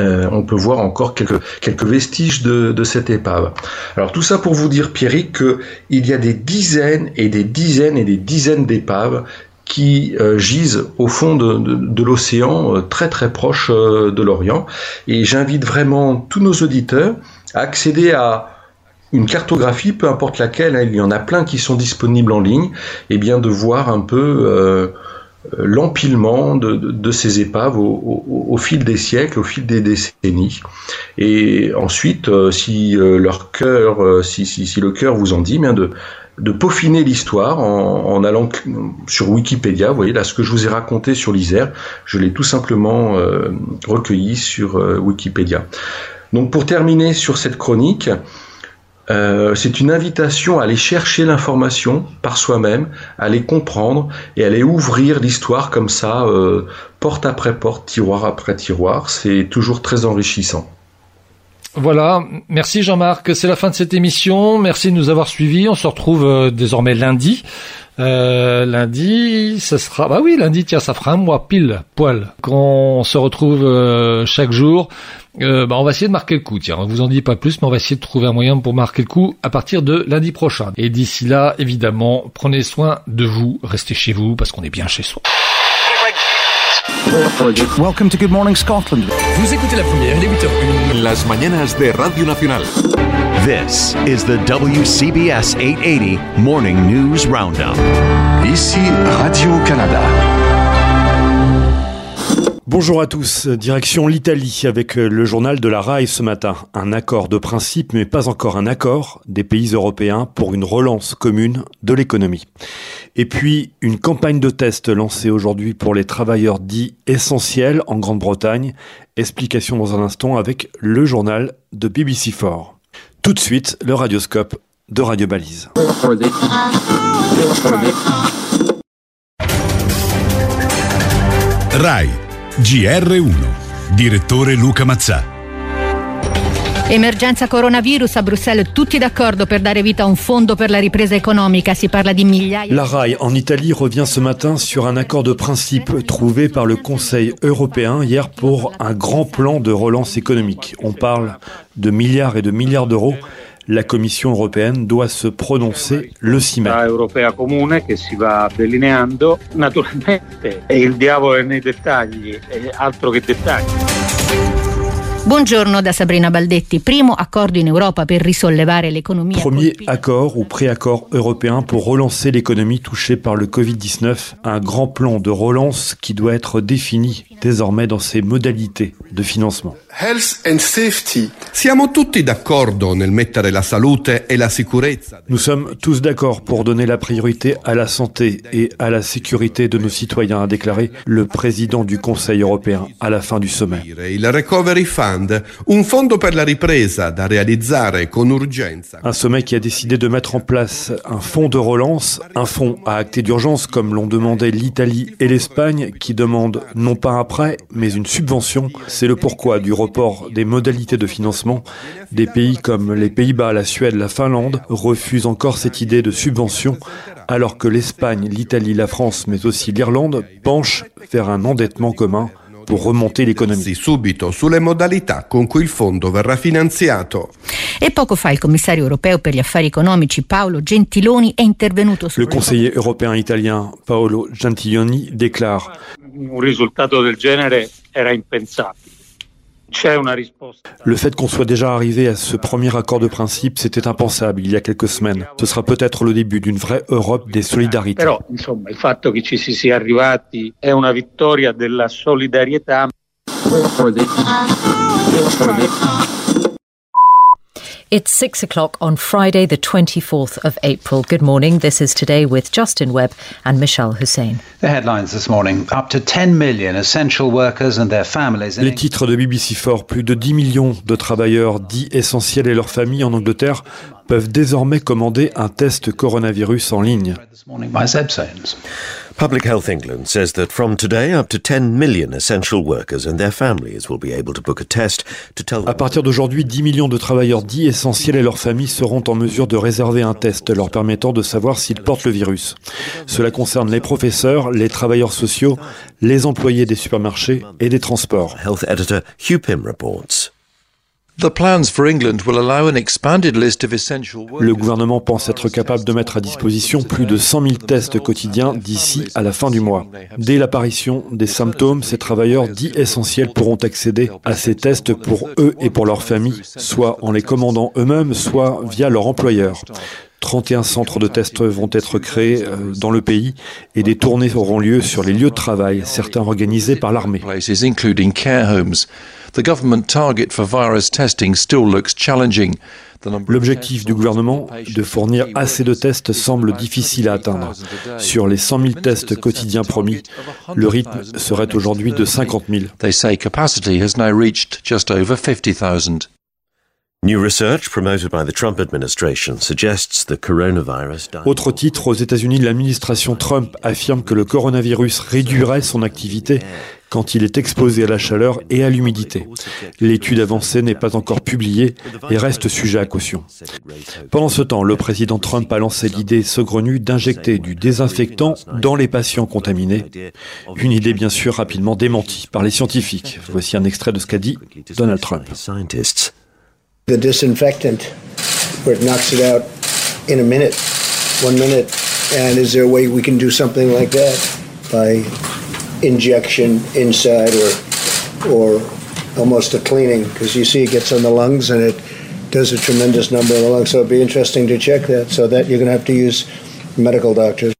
Euh, on peut voir encore quelques, vestiges de, cette épave. Alors tout ça pour vous dire, Pierrick, qu'il y a des dizaines et des dizaines et des dizaines d'épaves qui euh, gisent au fond de, l'océan, euh, très très proche euh, de l'Orient. Et j'invite vraiment tous nos auditeurs à accéder à une cartographie, peu importe laquelle, hein, il y en a plein qui sont disponibles en ligne, et bien de voir un peu l'empilement de, ces épaves au, fil des siècles, au fil des décennies. Et ensuite, si leur cœur, si, si, si, le cœur vous en dit, bien de de peaufiner l'histoire en, allant sur Wikipédia. Vous voyez là ce que je vous ai raconté sur l'Isère, je l'ai tout simplement euh, recueilli sur euh, Wikipédia. Donc pour terminer sur cette chronique, euh, c'est une invitation à aller chercher l'information par soi-même, à aller comprendre et à aller ouvrir l'histoire comme ça, porte après porte, tiroir après tiroir. C'est toujours très enrichissant. Voilà, merci Jean-Marc, c'est la fin de cette émission. Merci de nous avoir suivis. On se retrouve euh, désormais lundi. Euh, lundi, ça sera, bah oui, lundi, tiens, ça fera un mois pile, poil, qu'on se retrouve euh, chaque jour. bah, on va essayer de marquer le coup, tiens, on vous en dit pas plus, mais on va essayer de trouver un moyen pour marquer le coup à partir de lundi prochain. Et d'ici là, évidemment, prenez soin de vous, restez chez vous, parce qu'on est bien chez soi. Welcome to Good Morning Scotland. Vous écoutez la première, les 8h. Las mañanas de Radio Nacional. This is the WCBS 880 Morning News Roundup. Ici Radio-Canada. Bonjour à tous, direction l'Italie avec le journal de la RAI ce matin. Un accord de principe mais pas encore un accord des pays européens pour une relance commune de l'économie. Et puis une campagne de test lancée aujourd'hui pour les travailleurs dits essentiels en Grande-Bretagne. Explication dans un instant avec le journal de BBC4. Tout de suite, le radioscope de Radio Balise. RAI GR1 Direttore Luca Mazzà. Emergenza coronavirus a Bruxelles, tutti d'accordo per dare vita a un fondo per la ripresa economica. Si parla di migliaia. La RAI en Italie revient ce matin sur un accord de principe trouvé par le Conseil européen hier pour un grand plan de relance économique. On parle de milliards et de milliards d'euros. La Commission européenne doit se prononcer le 6 mai. europea comune che si va delineando, naturalmente è il diavolo nei dettagli, è altro che dettagli. Buongiorno da Sabrina Baldetti. Primo accordo in Europa per risollevare l'economia. Premier accord ou préaccord européen pour relancer l'économie touchée par le Covid-19. Un grand plan de relance qui doit être défini désormais dans ses modalités de financement. Health and safety. Siamo tutti d'accordo nel mettere la salute e la sicurezza. Nous sommes tous d'accord pour donner la priorité à la santé et à la sécurité de nos citoyens, a déclaré le président du Conseil européen à la fin du sommet. Il Recovery Fund, un fondo per la ripresa da realizzare con urgenza. Un sommet qui a décidé de mettre en place un fonds de relance, un fonds à acter d'urgence comme l'ont demandé l'Italie et l'Espagne qui demandent non pas un prêt mais une subvention. C'est le pourquoi du report des modalités de financement. Des pays comme les Pays-Bas, la Suède, la Finlande refusent encore cette idée de subvention, alors que l'Espagne, l'Italie, la France, mais aussi l'Irlande penchent vers un endettement commun pour remonter l'économie. subito sulle modalità con cui il fondo verrà finanziato. E poco fa il commissario europeo per gli affari economici Paolo Gentiloni è intervenuto Le conseiller européen italien Paolo Gentiloni déclare Un risultato del genere era impensabile. Le fait qu'on soit déjà arrivé à ce premier accord de principe, c'était impensable il y a quelques semaines. Ce sera peut-être le début d'une vraie Europe des solidarités. It's six o'clock on Friday, the 24th of April. Good morning. This is Today with Justin Webb and Michelle Hussein. The headlines this morning up to 10 million essential workers and their families. Les titres de BBC4, plus de 10 millions de travailleurs dits essentiels et leurs familles en Angleterre peuvent désormais commander un test coronavirus en ligne. Public Health England says that from today, up to 10 million essential workers and their families will be able to book a test to tell À partir d'aujourd'hui, 10 millions de travailleurs dits essentiels et leurs familles seront en mesure de réserver un test leur permettant de savoir s'ils portent le virus. Cela concerne les professeurs, les travailleurs sociaux, les employés des supermarchés et des transports. Health editor Hugh Pym reports. Le gouvernement pense être capable de mettre à disposition plus de 100 000 tests quotidiens d'ici à la fin du mois. Dès l'apparition des symptômes, ces travailleurs dits essentiels pourront accéder à ces tests pour eux et pour leurs familles, soit en les commandant eux-mêmes, soit via leur employeur. 31 centres de tests vont être créés euh, dans le pays et des tournées auront lieu sur les lieux de travail, certains organisés par l'armée. Places including care homes. The government target for virus testing still looks challenging. L'objectif du gouvernement de fournir assez de tests semble difficile à atteindre. Sur les 100 000 tests quotidiens promis, le rythme serait aujourd'hui de 50 000. Autre titre, aux États-Unis, l'administration Trump affirme que le coronavirus réduirait son activité quand il est exposé à la chaleur et à l'humidité. L'étude avancée n'est pas encore publiée et reste sujet à caution. Pendant ce temps, le président Trump a lancé l'idée saugrenue d'injecter du désinfectant dans les patients contaminés. Une idée bien sûr rapidement démentie par les scientifiques. Voici un extrait de ce qu'a dit Donald Trump. The disinfectant where it knocks it out in a minute, one minute. And is there a way we can do something like that by injection inside or or almost a cleaning? Because you see, it gets on the lungs and it does a tremendous number in the lungs. So it'd be interesting to check that. So that you're going to have to use medical doctors.